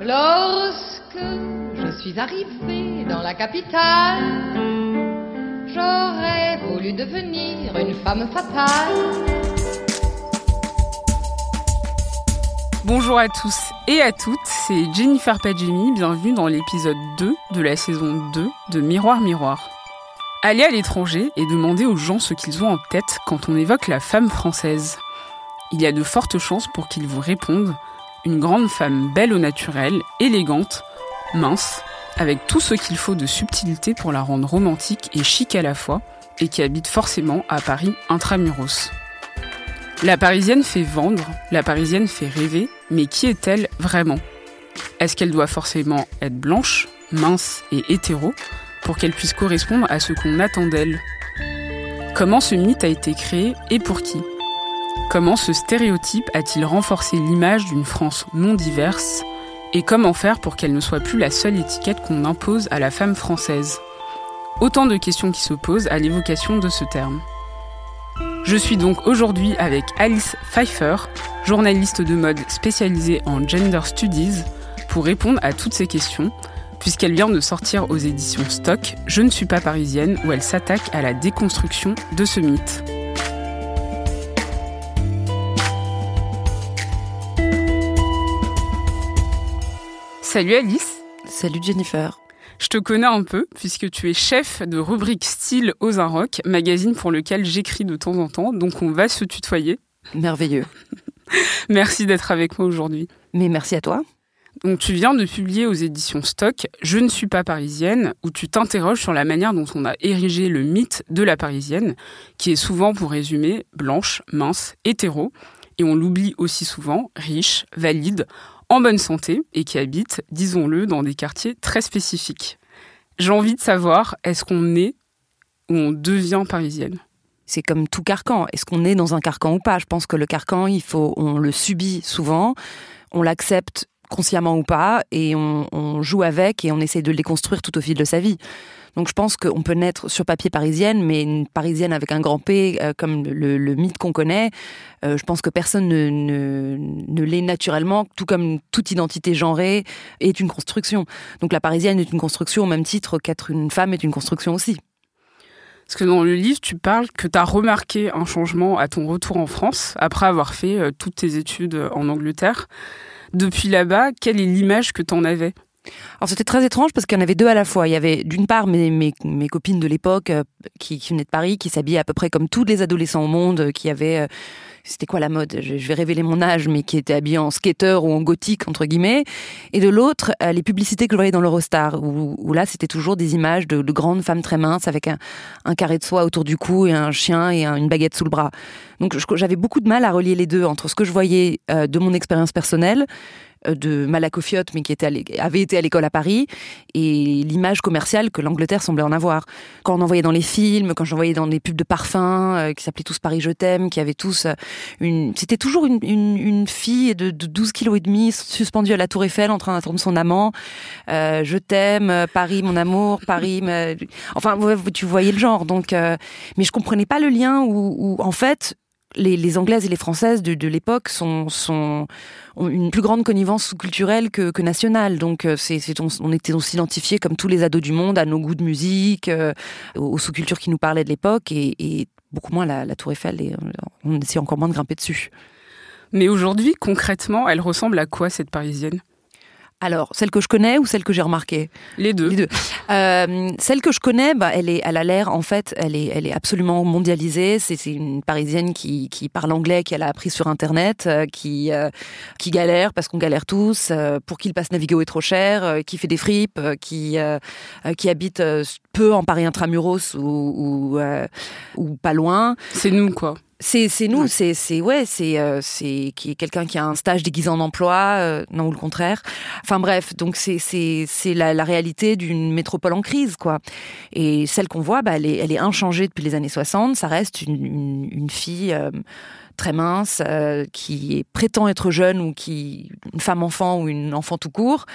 Lorsque je suis arrivée dans la capitale, j'aurais voulu devenir une femme fatale. Bonjour à tous et à toutes, c'est Jennifer Padjemi, bienvenue dans l'épisode 2 de la saison 2 de Miroir Miroir. Allez à l'étranger et demandez aux gens ce qu'ils ont en tête quand on évoque la femme française. Il y a de fortes chances pour qu'ils vous répondent une grande femme belle au naturel, élégante, mince, avec tout ce qu'il faut de subtilité pour la rendre romantique et chic à la fois, et qui habite forcément à Paris intramuros. La parisienne fait vendre, la parisienne fait rêver, mais qui est-elle vraiment? Est-ce qu'elle doit forcément être blanche, mince et hétéro pour qu'elle puisse correspondre à ce qu'on attend d'elle? Comment ce mythe a été créé et pour qui? Comment ce stéréotype a-t-il renforcé l'image d'une France non diverse Et comment faire pour qu'elle ne soit plus la seule étiquette qu'on impose à la femme française? Autant de questions qui se posent à l'évocation de ce terme. Je suis donc aujourd'hui avec Alice Pfeiffer, journaliste de mode spécialisée en gender studies, pour répondre à toutes ces questions, puisqu'elle vient de sortir aux éditions Stock Je ne suis pas parisienne, où elle s'attaque à la déconstruction de ce mythe. Salut Alice. Salut Jennifer. Je te connais un peu puisque tu es chef de rubrique style aux Rock, magazine pour lequel j'écris de temps en temps, donc on va se tutoyer. Merveilleux. merci d'être avec moi aujourd'hui. Mais merci à toi. Donc tu viens de publier aux éditions Stock Je ne suis pas parisienne, où tu t'interroges sur la manière dont on a érigé le mythe de la parisienne, qui est souvent, pour résumer, blanche, mince, hétéro, et on l'oublie aussi souvent, riche, valide, en bonne santé et qui habitent, disons-le, dans des quartiers très spécifiques. J'ai envie de savoir, est-ce qu'on est ou on devient parisienne? C'est comme tout carcan. Est-ce qu'on est dans un carcan ou pas? Je pense que le carcan, il faut, on le subit souvent, on l'accepte consciemment ou pas, et on, on, joue avec et on essaie de les construire tout au fil de sa vie. Donc je pense qu'on peut naître sur papier parisienne, mais une parisienne avec un grand P, euh, comme le, mythe qu'on connaît, euh, je pense que personne ne, ne, l'est naturellement, tout comme toute identité genrée est une construction. Donc la parisienne est une construction au même titre qu'être une femme est une construction aussi. Parce que dans le livre, tu parles que tu as remarqué un changement à ton retour en France, après avoir fait euh, toutes tes études en Angleterre. Depuis là-bas, quelle est l'image que tu en avais? Alors c'était très étrange parce qu'il y en avait deux à la fois. Il y avait d'une part mes, mes, copines de l'époque euh, qui, venaient de Paris, qui s'habillaient à peu près comme tous les adolescents au monde, euh, qui avaient... Euh, c'était quoi la mode? Je, vais révéler mon âge, mais qui étaient habillés en skater ou en gothique, entre guillemets. Et de l'autre, les publicités que je voyais dans l'Eurostar, où, là c'était toujours des images de, de, grandes femmes très minces avec un, carré de soie autour du cou et un chien et une baguette sous le bras. Donc j'avais beaucoup de mal à relier les deux entre ce que je voyais de mon expérience personnelle de Malacofiote, mais qui était avait été à l'école à Paris, et l'image commerciale que l'Angleterre semblait en avoir. Quand on en voyait dans les films, quand j'en voyais dans les pubs de parfums, euh, qui s'appelaient tous Paris Je t'aime, qui avaient tous euh, une... C'était toujours une, une, fille de, de 12 kilos et demi, suspendue à la tour Eiffel, en train d'attendre son amant. je t'aime, Paris mon amour, Paris... Enfin, tu voyais le genre. Donc, mais je comprenais pas le lien où, en fait, les, Anglaises et les Françaises de, l'époque sont, ont une plus grande connivence culturelle que, nationale. Donc, euh, on, identifiés comme tous les ados du monde à nos goûts de musique, euh, aux, sous-cultures qui nous parlaient de l'époque, et, beaucoup moins la, la Tour Eiffel. Et euh, on essaie encore moins de grimper dessus. Mais aujourd'hui, concrètement, elle ressemble à quoi cette Parisienne? Alors, celle que je connais ou celle que j'ai remarquée? Les deux. Les deux. Euh, celle que je connais, bah, elle, est, elle a l'air, en fait, elle est, elle est absolument mondialisée. C'est une Parisienne qui, qui, parle anglais, qu'elle a appris sur Internet, euh, qui, euh, qui galère parce qu'on galère tous, pour qui le passe Navigo est trop cher, qui fait des fripes, qui, qui habite peu en Paris intramuros ou, ou, ou pas loin. C'est nous, quoi C'est c'est nous, c'est c'est ouais, c'est euh, c'est qui est quelqu'un qui a un stage déguisé en emploi, euh, non ou le contraire. Enfin bref, donc c'est c'est c'est la, la réalité d'une métropole en crise quoi. Et celle qu'on voit, bah, elle est elle est inchangée depuis les années 60. Ça reste une une, une fille. euh, très mince, euh, qui prétend être jeune ou qui une femme enfant ou une enfant tout court,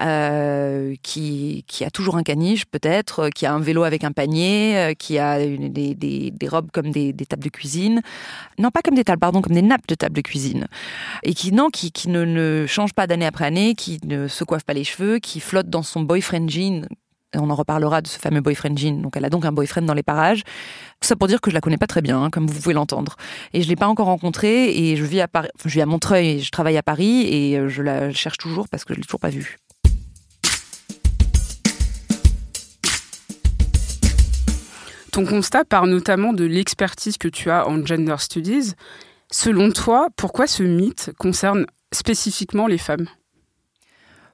euh, qui qui a toujours un caniche peut-être, qui a un vélo avec un panier, euh, qui a des, des, robes comme des, des tables de cuisine, non pas comme des tables, pardon, comme des nappes de table de cuisine, et qui non, qui, qui ne change pas d'année après année, qui ne se coiffe pas les cheveux, qui flotte dans son boyfriend jean. On en reparlera de ce fameux boyfriend jean. Donc elle a donc un boyfriend dans les parages. Tout ça pour dire que je la connais pas très bien, hein, comme vous pouvez l'entendre. Et je l'ai pas encore rencontrée et je vis à Paris, enfin, je vis à Montreuil et je travaille à Paris et euh, je la cherche toujours parce que je l'ai toujours pas vue. Ton constat part notamment de l'expertise que tu as en gender studies. Selon toi, pourquoi ce mythe concerne spécifiquement les femmes?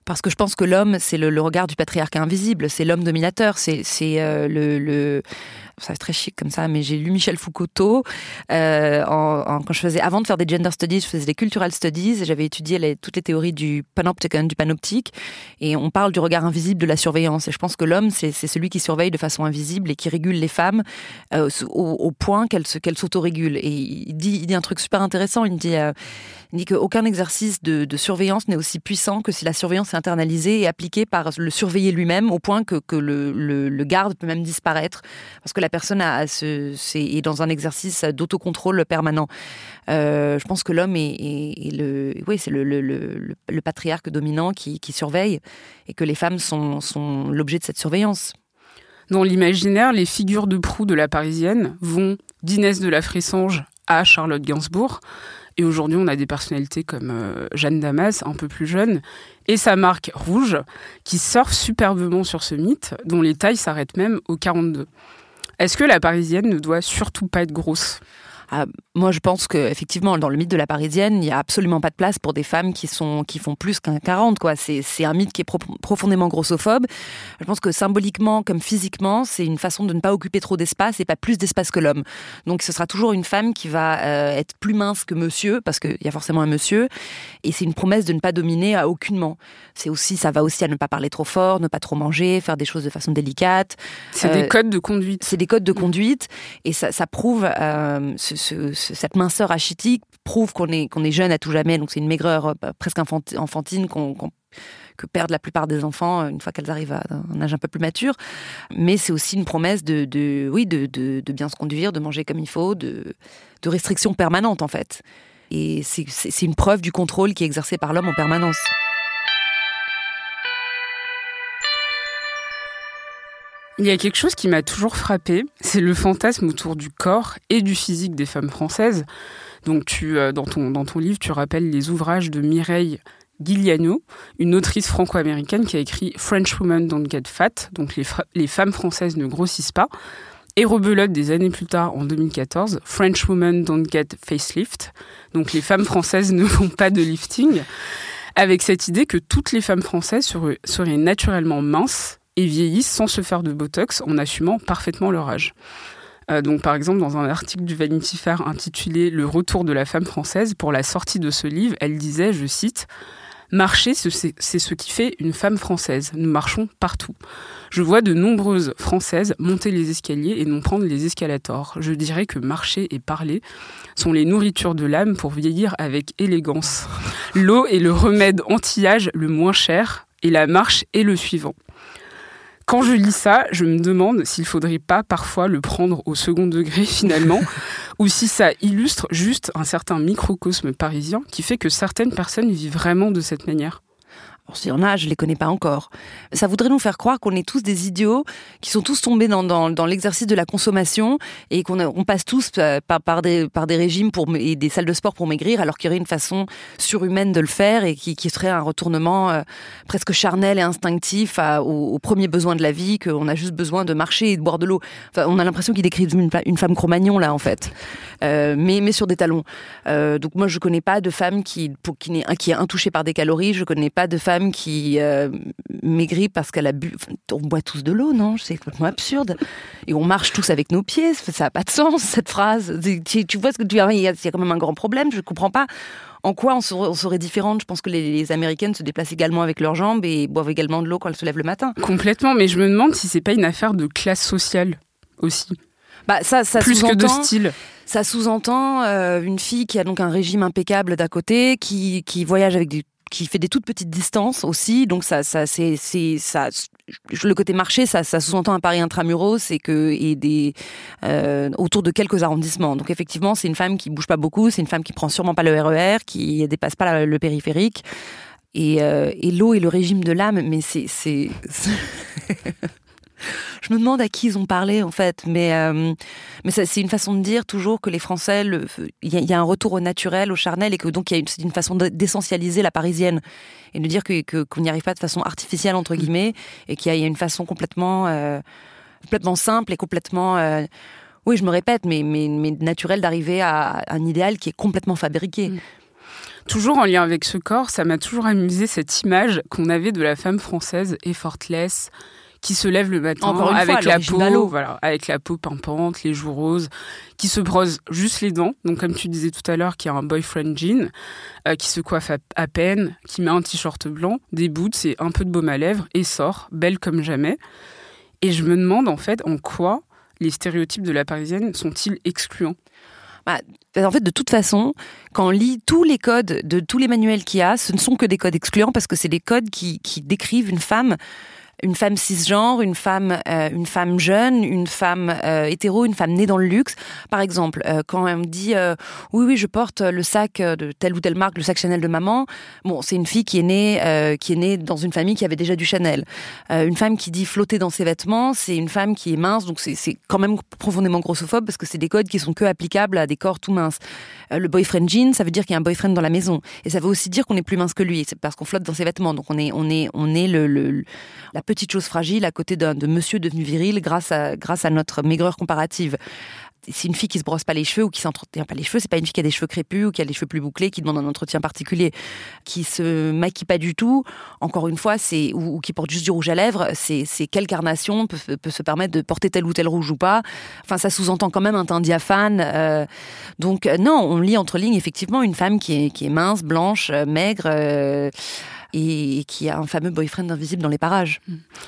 Parce que je pense que l'homme, c'est le, regard du patriarcat invisible, c'est l'homme dominateur, c'est c'est, euh, le, le ça très chic comme ça, mais j'ai lu Michel Foucault tôt. Euh, en, quand je faisais, avant de faire des gender studies, je faisais des cultural studies. et J'avais étudié toutes les théories du panopticon, du panoptique, et on parle du regard invisible de la surveillance. Et je pense que l'homme, c'est celui qui surveille de façon invisible et qui régule les femmes euh, au, point qu'elles qu'elles s'autorégulent. Et il dit, il dit un truc super intéressant. Il dit, euh, dit qu'aucun exercice de, de surveillance n'est aussi puissant que si la surveillance est internalisée et appliquée par le surveillé lui-même, au point que, que le, le- le garde peut même disparaître, parce que la personne est dans un exercice d'autocontrôle permanent. Euh, je pense que l'homme est, le, oui, dominant qui, surveille, et que les femmes sont, l'objet de cette surveillance. Dans l'imaginaire, les figures de proue de la Parisienne vont d'Inès de la Fressange à Charlotte Gainsbourg. Et aujourd'hui, on a des personnalités comme euh, Jeanne Damas, un peu plus jeune, et sa marque Rouge, qui surfe superbement sur ce mythe, dont les tailles s'arrêtent même au 42. Est-ce que la Parisienne ne doit surtout pas être grosse? Ah, moi, je pense que effectivement, dans le mythe de la Parisienne, il n'y a absolument pas de place pour des femmes qui sont qui font plus qu'un 40. Quoi, c'est c'est un mythe qui est pro- profondément grossophobe. Je pense que symboliquement comme physiquement, c'est une façon de ne pas occuper trop d'espace et pas plus d'espace que l'homme. Donc, ce sera toujours une femme qui va euh, être plus mince que Monsieur, parce qu'il y a forcément un Monsieur, et c'est une promesse de ne pas dominer à aucunement. C'est aussi, ça va aussi à ne pas parler trop fort, ne pas trop manger, faire des choses de façon délicate. C'est Euh, des codes de conduite. C'est des codes de conduite et ça, ça prouve euh, ce- ce- ce- cette minceur achitique prouve qu'on est jeune à tout jamais. Donc c'est une maigreur euh, presque enfanti- enfantine que perdent la plupart des enfants euh, une fois qu'elles arrivent à un âge un peu plus mature. Mais c'est aussi une promesse de, oui de, bien se conduire, de manger comme il faut, de, de restriction permanente en fait. Et c'est une preuve du contrôle qui est exercé par l'homme en permanence. Il y a quelque chose qui m'a toujours frappé, c'est le fantasme autour du corps et du physique des femmes françaises. Donc, tu, euh, dans, ton, dans ton livre, tu rappelles les ouvrages de Mireille Guiliano, une autrice franco-américaine qui a écrit French Women Don't Get Fat, donc les, les femmes françaises ne grossissent pas, et rebelote des années plus tard, en 2014, French Women Don't Get Facelift, donc les femmes françaises ne font pas de lifting, avec cette idée que toutes les femmes françaises seraient naturellement minces et vieillissent sans se faire de botox en assumant parfaitement leur âge. Euh, donc, par exemple, dans un article du Vanity Fair intitulé Le retour de la femme française, pour la sortie de ce livre, elle disait, je cite, Marcher, ce- c'est c'est ce qui fait une femme française. Nous marchons partout. Je vois de nombreuses Françaises monter les escaliers et non prendre les escalators. Je dirais que marcher et parler sont les nourritures de l'âme pour vieillir avec élégance. L'eau est le remède anti-âge le moins cher et la marche est le suivant. Quand je lis ça, je me demande s'il faudrait pas parfois le prendre au second degré finalement, ou si ça illustre juste un certain microcosme parisien qui fait que certaines personnes vivent vraiment de cette manière. S'il y en a, je les connais pas encore. Ça voudrait nous faire croire qu'on est tous des idiots, qui sont tous tombés dans, dans, l'exercice de la consommation et qu'on on passe tous euh, par, des, par des régimes pour, et des salles de sport pour maigrir, alors qu'il y aurait une façon surhumaine de le faire et qui, qui serait un retournement euh, presque charnel et instinctif aux, premiers besoins de la vie, qu'on a juste besoin de marcher et de boire de l'eau. Enfin, on a l'impression qu'ils décrivent une, une femme Cro-Magnon là en fait, Euh, mais, mais sur des talons. Donc moi je connais pas de femme qui, qui, n'est, qui est intouchée par des calories, je connais pas de femme femme qui euh, maigrit parce qu'elle a bu. Enfin, on boit tous de l'eau, non? C'est complètement absurde. Et on marche tous avec nos pieds. Ça n'a pas de sens cette phrase. Tu, tu vois ce que tu Il y, a, il y a quand même un grand problème. Je ne comprends pas. En quoi on serait, on serait différente Je pense que les, les, Américaines se déplacent également avec leurs jambes et boivent également de l'eau quand elles se lèvent le matin. Complètement, mais je me demande si c'est pas une affaire de classe sociale aussi. Bah ça, ça Plus que de style. Ça sous-entend euh, une fille qui a donc un régime impeccable d'à côté, qui, qui voyage avec du qui fait des toutes petites distances aussi, donc ça, ça, c'est, c'est, ça, le côté marché, ça, sous-entend un Paris intramuros et que et des euh, autour de quelques arrondissements. Donc effectivement, c'est une femme qui bouge pas beaucoup, c'est une femme qui prend sûrement pas le RER, qui dépasse pas le périphérique. Et, euh, et l'eau et le régime de l'âme, mais c'est, c'est... je me demande à qui ils ont parlé en fait, mais euh, mais c'est une façon de dire toujours que les Français, il y, y, a un retour au naturel, au charnel, et que donc il y a une, façon d'essentialiser la parisienne et de dire que qu'on n'y arrive pas de façon artificielle entre guillemets, et qu'il y, y, a une façon complètement euh, complètement simple et complètement euh, oui, je me répète, mais mais, mais naturel d'arriver à un idéal qui est complètement fabriqué. Mm. Toujours en lien avec ce corps, ça m'a toujours amusé cette image qu'on avait de la femme française effortless, qui se lève le matin avec fois, la peau, voilà, avec la peau pimpante, les joues roses, qui se brosse juste les dents, donc comme tu disais tout à l'heure, qui a un boyfriend jean, euh, qui se coiffe à, à, peine, qui met un t-shirt blanc, des boots et un peu de baume à lèvres et sort, belle comme jamais. Et je me demande en fait en quoi les stéréotypes de la parisienne sont-ils excluants? Bah, en fait, de toute façon, quand on lit tous les codes de tous les manuels qu'il y a, ce ne sont que des codes excluants parce que c'est des codes qui, qui décrivent une femme une femme cisgenre, une femme, euh, une femme jeune, une femme euh, hétéro, une femme née dans le luxe. Par exemple, euh, quand on me dit euh, oui oui je porte le sac de telle ou telle marque, le sac Chanel de maman. Bon, c'est une fille qui est née qui est née dans une famille qui avait déjà du Chanel. une femme qui dit flotter dans ses vêtements, c'est une femme qui est mince, donc c'est quand même profondément grossophobe parce que c'est des codes qui sont que applicables à des corps tout minces. le boyfriend jean, ça veut dire qu'il y a un boyfriend dans la maison, et ça veut aussi dire qu'on est plus mince que lui, c'est parce qu'on flotte dans ses vêtements, donc on est on est on est la petite chose fragile à côté d'un de monsieur devenu viril grâce à, grâce à notre maigreur comparative. C'est une fille qui se brosse pas les cheveux ou qui s'entretient pas les cheveux, c'est pas une fille qui a des cheveux crépus ou qui a les cheveux plus bouclés, qui demande un entretien particulier, qui se maquille pas du tout. Encore une fois, c'est ou, qui porte juste du rouge à lèvres. C'est quelle carnation peut, peut, se permettre de porter tel ou tel rouge ou pas. Enfin, ça sous-entend quand même un teint diaphane. Euh, donc non, on lit entre lignes effectivement une femme qui est, qui est mince, blanche, maigre. Euh, et, qui a un fameux boyfriend invisible dans les parages.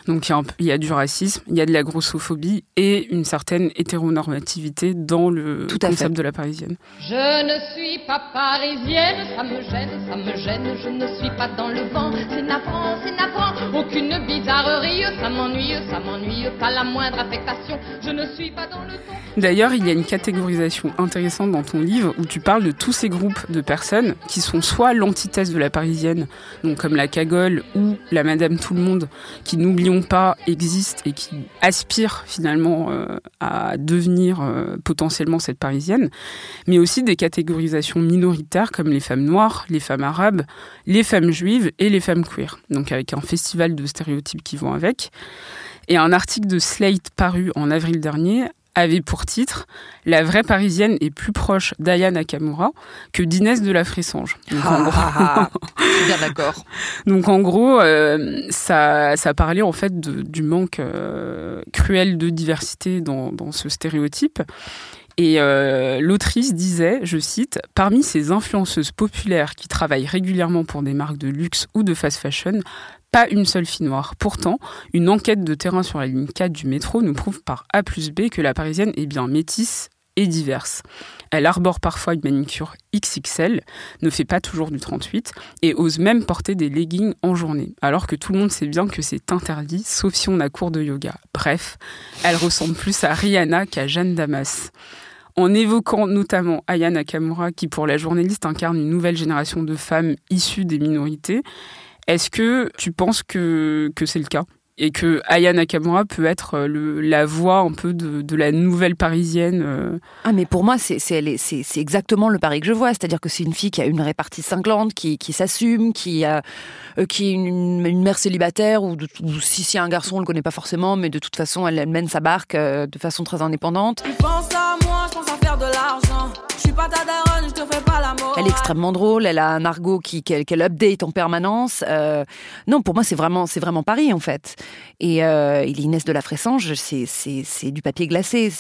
Donc il y, y, a du racisme, il y a de la grossophobie et une certaine hétéronormativité dans le Tout concept fait. de la parisienne. Je ne suis pas parisienne, ça me gêne, ça me gêne, je ne suis pas dans le vent, c'est navrant, m'ennuie, ça m'ennuie, pas la moindre affectation, je ne suis pas dans le. D'ailleurs, il y a une catégorisation intéressante dans ton livre où tu parles de tous ces groupes de personnes qui sont soit l'antithèse de la parisienne, donc comme la cagole ou la Madame Tout le Monde, qui n'oublions pas existe et qui aspire finalement euh, à devenir euh, potentiellement cette parisienne, mais aussi des catégorisations minoritaires comme les femmes noires, les femmes arabes, les femmes juives et les femmes queer. Donc avec un festival de stéréotypes qui vont avec. Et un article de Slate paru en avril dernier avait pour titre La vraie parisienne est plus proche d'Aya Nakamura que d'Inès de la Fressange. Donc, ah, en gros... ah, ah, bien d'accord. Donc en gros, euh, ça, ça parlait en fait de, du manque euh, cruel de diversité dans, dans ce stéréotype. Et euh, l'autrice disait, je cite, Parmi ces influenceuses populaires qui travaillent régulièrement pour des marques de luxe ou de fast fashion, pas une seule fille noire. Pourtant, une enquête de terrain sur la ligne 4 du métro nous prouve par A plus B que la parisienne est bien métisse et diverse. Elle arbore parfois une manicure XXL, ne fait pas toujours du 38 et ose même porter des leggings en journée, alors que tout le monde sait bien que c'est interdit, sauf si on a cours de yoga. Bref, elle ressemble plus à Rihanna qu'à Jeanne Damas en évoquant notamment Aya Nakamura, qui pour la journaliste incarne une nouvelle génération de femmes issues des minorités. Est-ce que tu penses que, que c'est le cas? Et que Aya Nakamura peut être le, la voix un peu de, de la nouvelle parisienne euh... Ah mais pour moi c'est c'est exactement le pari que je vois, c'est-à-dire que c'est une fille qui a une répartie cinglante, qui, qui s'assume, qui a euh, qui est une, une, mère célibataire ou, de, ou si c'est un garçon on le connaît pas forcément, mais de toute façon elle, elle mène sa barque euh, de façon très indépendante. Pense à moi, Elle est extrêmement drôle, elle a un argot qui qu'elle qu'elle update en permanence. Euh, non, pour moi, c'est vraiment, c'est vraiment Paris en fait. Et, euh, et l'Inès de la Fressange, c'est, du papier glacé.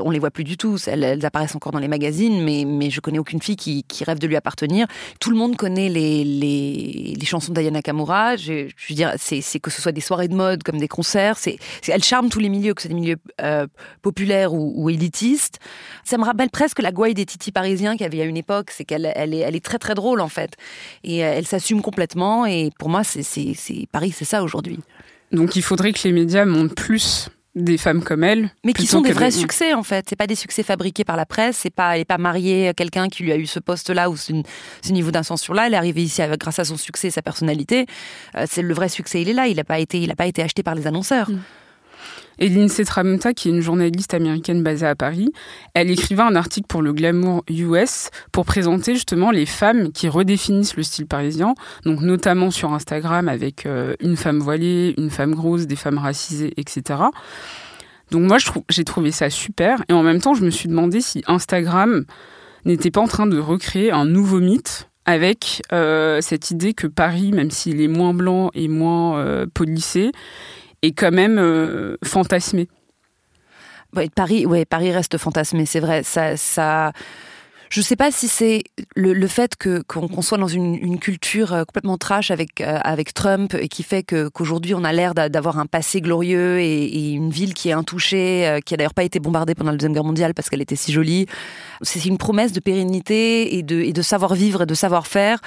On les voit plus du tout. Elles, apparaissent encore dans les magazines, mais, mais je connais aucune fille qui, rêve de lui appartenir. Tout le monde connaît les, les, les chansons d'Ayana Kamura. Je, veux dire, c'est, que ce soit des soirées de mode comme des concerts. C'est, elle charme tous les milieux, que ce soit des milieux euh, populaires ou, ou élitistes. Ça me rappelle presque la gouaille des titis parisiens qu'il y avait à une époque. C'est qu'elle elle est, elle est très très drôle en fait. Et euh, elle s'assume complètement. Et pour moi, c'est Paris, c'est ça aujourd'hui. Donc il faudrait que les médias montrent plus des femmes comme elle. Mais qui sont des vrais succès en fait. C'est pas des succès fabriqués par la presse. C'est pas, elle est pas mariée à quelqu'un qui lui a eu ce poste-là ou ce, ce niveau d'ascension-là. Elle est arrivée ici avec, grâce à son succès, et sa personnalité. Euh, c'est le vrai succès. Il est là. Il n'a pas été, il a pas été acheté par les annonceurs. Et Lindsay qui est une journaliste américaine basée à Paris, elle écrivait un article pour le Glamour US pour présenter justement les femmes qui redéfinissent le style parisien, donc notamment sur Instagram avec euh, une femme voilée, une femme grosse, des femmes racisées, etc. Donc moi, j'ai trouvé ça super. Et en même temps, je me suis demandé si Instagram n'était pas en train de recréer un nouveau mythe avec euh, cette idée que Paris, même s'il est moins blanc et moins euh, policé, est quand même euh, fantasmé. Paris, ouais, Paris reste fantasmé, c'est vrai. Ça, ça, je sais pas si c'est le, le fait que qu'on qu'on soit dans une, une culture euh, complètement trash avec euh, avec Trump et qui fait qu'aujourd'hui on a l'air d'a- d'avoir un passé glorieux et, et une ville qui est intouchée, euh, qui a d'ailleurs pas été bombardée pendant la deuxième guerre mondiale parce qu'elle était si jolie. C'est une promesse de pérennité et de et de savoir vivre et de savoir faire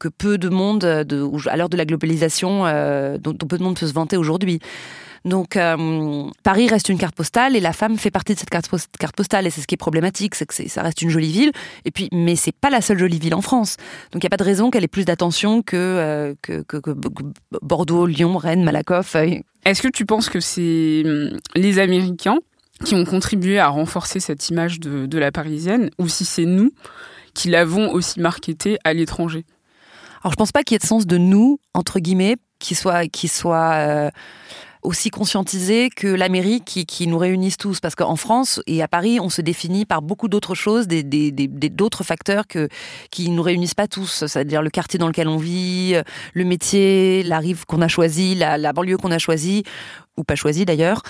que peu de monde, euh, de, à l'heure de la globalisation, euh, dont, dont peu de monde peut se vanter aujourd'hui. Donc euh, Paris reste une carte postale et la femme fait partie de cette carte, post- carte postale et c'est ce qui est problématique, c'est que ça reste une jolie ville. Et puis, mais c'est pas la seule jolie ville en France. Donc il n'y a pas de raison qu'elle ait plus d'attention que, euh, que, que- que Bordeaux, Lyon, Rennes, Malakoff. euh, Est-ce que tu penses que c'est hum, les Américains qui ont contribué à renforcer cette image de, de la parisienne ou si c'est nous qui l'avons aussi marketée à l'étranger? Alors je pense pas qu'il y ait de sens de nous entre guillemets qui soit qui soit euh, aussi conscientisé que l'Amérique qui, qui nous réunissent tous. Parce qu'en France et à Paris on se définit par beaucoup d'autres choses des des- des- des- d'autres facteurs que qui nous réunissent pas tous. C'est-à-dire le quartier dans lequel on vit le métier la rive qu'on a choisi la, la banlieue qu'on a choisie ou pas choisie d'ailleurs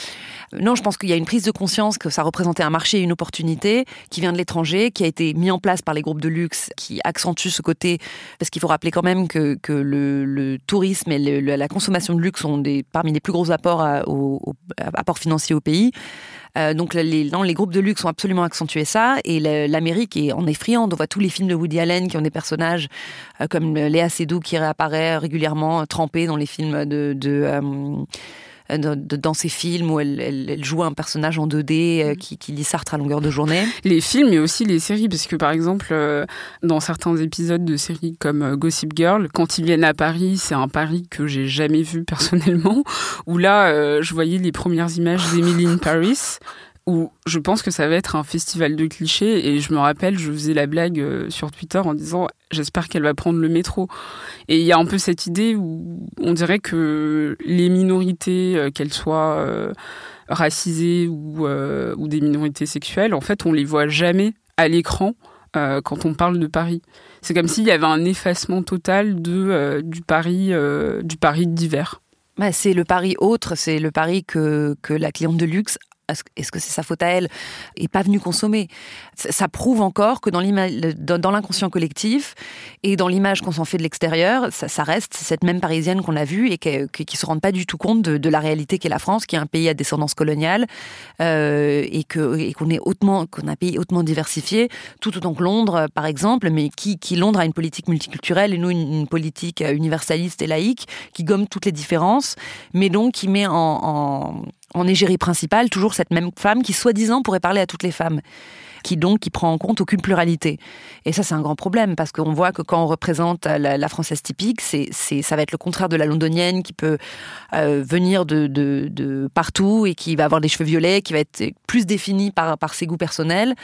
non, je pense qu'il y a une prise de conscience que ça représentait un marché une opportunité qui vient de l'étranger, qui a été mis en place par les groupes de luxe, qui accentue ce côté, parce qu'il faut rappeler quand même que, que le, tourisme et la consommation de luxe sont des, parmi les plus gros apports à- apports financiers au pays. Euh, donc les, non, les groupes de luxe ont absolument accentué ça et l'Amérique est en. On voit tous les films de Woody Allen qui ont des personnages euh, comme Léa Seydoux qui réapparaît régulièrement trempée dans les films de, euh, dans ses films où elle, elle- elle joue un personnage en 2D euh, qui, qui lit Sartre à longueur de journée. Les films mais aussi les séries, parce que par exemple, euh, dans certains épisodes de séries comme euh, Gossip Girl, quand ils viennent à Paris, c'est un Paris que j'ai jamais vu personnellement, où là, euh, je voyais les premières images d'Emily in Paris, où je pense que ça va être un festival de clichés, et je me rappelle, je faisais la blague euh, sur Twitter en disant j'espère qu'elle va prendre le métro. Et il y a un peu cette idée où on dirait que les minorités, euh, qu'elles soient euh, racisées ou, ou des minorités sexuelles, en fait, on les voit jamais à l'écran quand on parle de Paris. C'est comme s'il y avait un effacement total de, du Paris du Paris d'hiver. Bah, c'est le pari autre, c'est le pari que, que la cliente de luxe est-ce que- c'est sa faute à elle est pas venue consommer. Ça, prouve encore que dans l'inconscient collectif et dans l'image qu'on s'en fait de l'extérieur ça, reste cette même parisienne qu'on a vue et que- qui se rend pas du tout compte de, la réalité qu'est la France qui est un pays à descendance coloniale euh, et qu'on est hautement qu'on a un pays hautement diversifié tout autant que Londres par exemple mais qui, qui Londres a une politique multiculturelle et nous une, politique universaliste et laïque qui gomme toutes les différences mais donc qui met en en égérie principale toujours cette même femme qui soi-disant pourrait parler à toutes les femmes qui donc qui prend en compte aucune pluralité. Et ça c'est un grand problème parce qu'on voit que quand on représente la, française typique c'est c'est ça va être le contraire de la londonienne qui peut euh, venir de, de, de partout et qui va avoir des cheveux violets qui va être plus définie par par ses goûts personnels.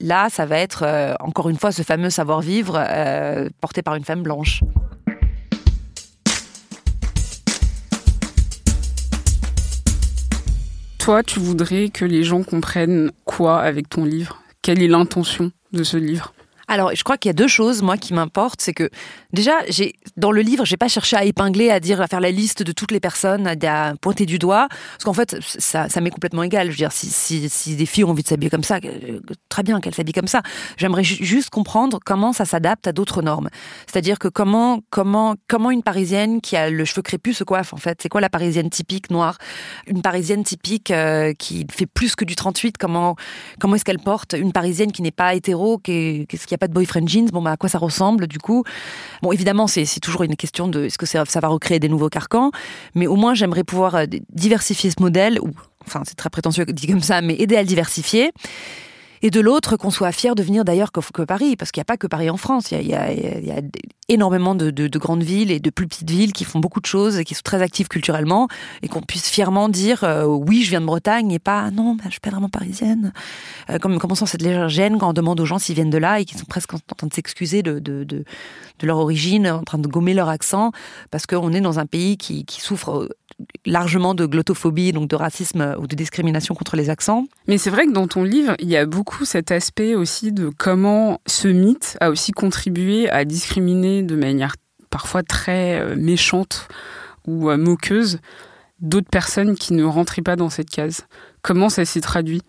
Là ça va être euh, encore une fois ce fameux savoir vivre euh, porté par une femme blanche Toi, tu voudrais que les gens comprennent quoi avec ton livre? Quelle est l'intention de ce livre? Alors, je crois qu'il y a deux choses, moi, qui m'importent. C'est que, déjà, j'ai, dans le livre, j'ai pas cherché à épingler, à dire, à faire la liste de toutes les personnes, à pointer du doigt. Parce qu'en fait, ça, m'est complètement égal. Je veux dire, si, des filles ont envie de s'habiller comme ça, euh, très bien qu'elles s'habillent comme ça. J'aimerais juste comprendre comment ça s'adapte à d'autres normes. C'est-à-dire que comment, comment, comment une parisienne qui a le cheveu crépus se coiffe, en fait? C'est quoi la parisienne typique noire? Une parisienne typique euh, qui fait plus que du 38, comment, comment est-ce qu'elle porte? Une parisienne qui n'est pas hétéro, qu'est-ce n'y a pas de boyfriend jeans, bon bah à quoi ça ressemble du coup? Bon évidemment c'est toujours une question de est-ce que ça, va recréer des nouveaux carcans, mais au moins j'aimerais pouvoir euh, diversifier ce modèle, ou enfin c'est très prétentieux dit comme ça, mais aider à le diversifier et de l'autre qu'on soit fier de venir d'ailleurs que, Paris, parce qu'il n'y a pas que Paris en France, il y a, énormément de, de, de, grandes villes et de plus petites villes qui font beaucoup de choses et qui sont très actives culturellement, et qu'on puisse fièrement dire euh, oui, je viens de Bretagne et pas non, bah, je suis pas vraiment parisienne. Euh, comme commençons cette légère gêne quand on demande aux gens s'ils viennent de là et qu'ils sont presque en, train de s'excuser de, de, leur origine, en train de gommer leur accent, parce qu'on est dans un pays qui, souffre largement de glottophobie, donc de racisme ou de discrimination contre les accents. Mais c'est vrai que dans ton livre, il y a beaucoup cet aspect aussi de comment ce mythe a aussi contribué à discriminer de manière parfois très euh, méchante ou euh, moqueuse d'autres personnes qui ne rentraient pas dans cette case. Comment ça s'est traduit?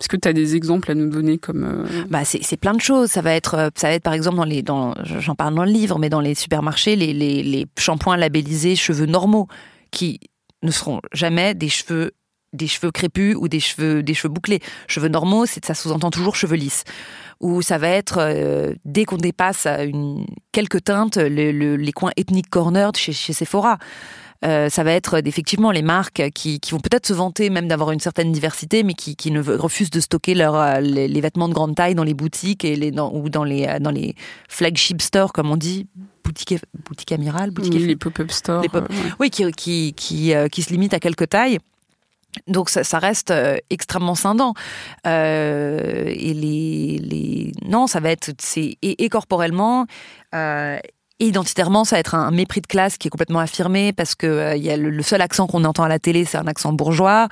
Est-ce que tu as des exemples à nous donner comme euh, bah c'est plein de choses. Ça va être ça va être par exemple dans les dans j'en parle dans le livre, mais dans les supermarchés les, les, les shampoings labellisés cheveux normaux qui ne seront jamais des cheveux des cheveux crépus ou des cheveux des cheveux bouclés. Cheveux normaux, c'est ça sous-entend toujours cheveux lisses. Ou ça va être euh, dès qu'on dépasse une quelques teintes les coins ethniques corner chez, chez Sephora. Euh, ça va être effectivement les marques qui, qui vont peut-être se vanter même d'avoir une certaine diversité, mais qui, qui ne refusent de stocker leur, euh, les, vêtements de grande taille dans les boutiques et les, dans, ou dans les, dans les flagship stores, comme on dit, boutique, boutique amirale, boutique oui, les pop-up stores. Oui, qui, qui, qui, qui, se limitent à quelques tailles. Donc ça, ça reste euh, extrêmement scindant. Euh, et les, les, non, ça va être c'est et, et corporellement. Euh, et identitairement, ça va être un mépris de classe qui est complètement affirmé parce que euh, y a le, le, seul accent qu'on entend à la télé, c'est un accent bourgeois.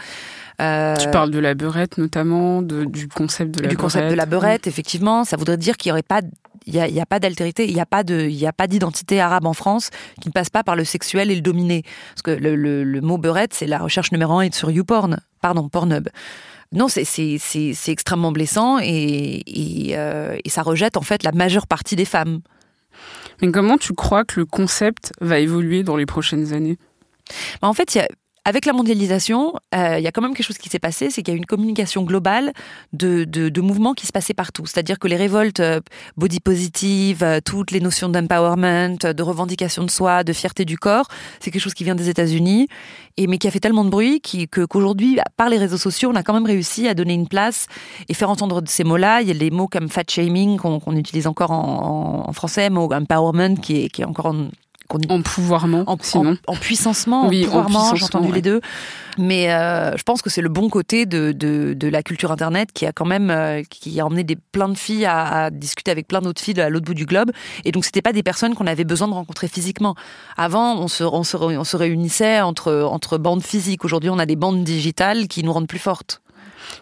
Euh, tu parles de la beurette notamment, de, du concept de la du beurette. concept de la beurette, effectivement. Ça voudrait dire qu'il n'y aurait pas il n'y a, y a, pas d'altérité, il n'y a pas de, il a pas d'identité arabe en France qui ne passe pas par le sexuel et le dominé. Parce que le, le, le mot beurette, c'est la recherche numéro un sur YouPorn, pardon, Pornhub. Non, c'est c'est extrêmement blessant et, et, euh, et ça rejette en fait la majeure partie des femmes. Mais comment tu crois que le concept va évoluer dans les prochaines années? Bah, En fait, il y a avec la mondialisation, euh, il y a quand même quelque chose qui s'est passé, c'est qu'il y a une communication globale de, de, mouvements qui se passaient partout. C'est-à-dire que les révoltes euh, body positive, euh, toutes les notions d'empowerment, de revendication de soi, de fierté du corps, c'est quelque chose qui vient des États-Unis, et mais qui a fait tellement de bruit qu'aujourd'hui, par les réseaux sociaux, on a quand même réussi à donner une place et faire entendre ces mots-là. Il y a des mots comme fat shaming qu'on qu utilise encore en, en, en français, mot empowerment qui est, qui est encore en en pouvoirment, en, sinon. En, en puissancement, oui, en pouvoirment, j'ai entendu ouais. les deux. Mais euh, je pense que c'est le bon côté de, de, de, la culture Internet qui a quand même euh, qui a emmené des, plein de filles à, à discuter avec plein d'autres filles à l'autre bout du globe. Et donc, c'était pas des personnes qu'on avait besoin de rencontrer physiquement. Avant, on se, on se, on se réunissait entre, entre bandes physiques. Aujourd'hui, on a des bandes digitales qui nous rendent plus fortes.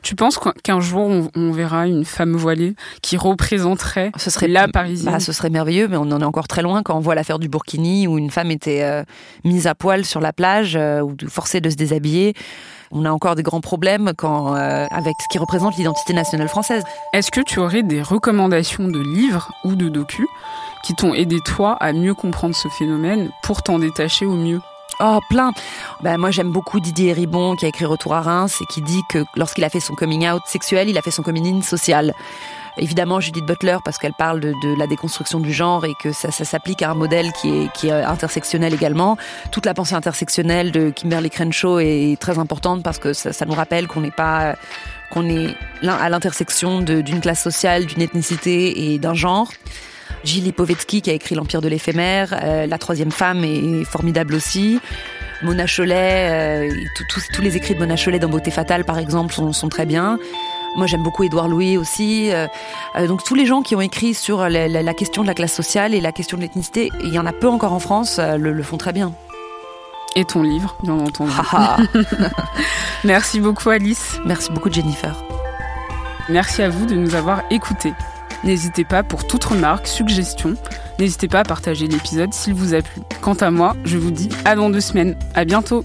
Tu penses qu'un jour on, on, verra une femme voilée qui représenterait ce serait, la parisienne bah, Ce serait merveilleux, mais on en est encore très loin quand on voit l'affaire du Burkini où une femme était euh, mise à poil sur la plage euh, ou forcée de se déshabiller. On a encore des grands problèmes quand, euh, avec ce qui représente l'identité nationale française. Est-ce que tu aurais des recommandations de livres ou de docus qui t'ont aidé toi à mieux comprendre ce phénomène pour t'en détacher au mieux? Oh, plein. Ben, moi, j'aime beaucoup Didier Ribon, qui a écrit Retour à Reims, et qui dit que lorsqu'il a fait son coming out sexuel, il a fait son coming in social. Évidemment, Judith Butler, parce qu'elle parle de, la déconstruction du genre et que ça, s'applique à un modèle qui est, qui est intersectionnel également. Toute la pensée intersectionnelle de Kimberly Crenshaw est très importante parce que ça, ça nous rappelle qu'on n'est pas qu'on est à l'intersection d'une classe sociale, d'une ethnicité et d'un genre. Gilles Lipovetsky qui a écrit L'Empire de l'éphémère, euh, La troisième femme est formidable aussi. Mona Cholet, euh, tous les écrits de Mona Cholet dans Beauté fatale par exemple sont, sont très bien. Moi j'aime beaucoup Édouard Louis aussi. Euh, donc tous les gens qui ont écrit sur la, la, la, question de la classe sociale et la question de l'ethnicité, il y en a peu encore en France, le, le font très bien. Et ton livre, bien entendu. Merci beaucoup Alice. Merci beaucoup Jennifer. Merci à vous de nous avoir écoutés. N'hésitez pas pour toute remarque, suggestion. N'hésitez pas à partager l'épisode s'il vous a plu. Quant à moi, je vous dis à dans deux semaines. À bientôt!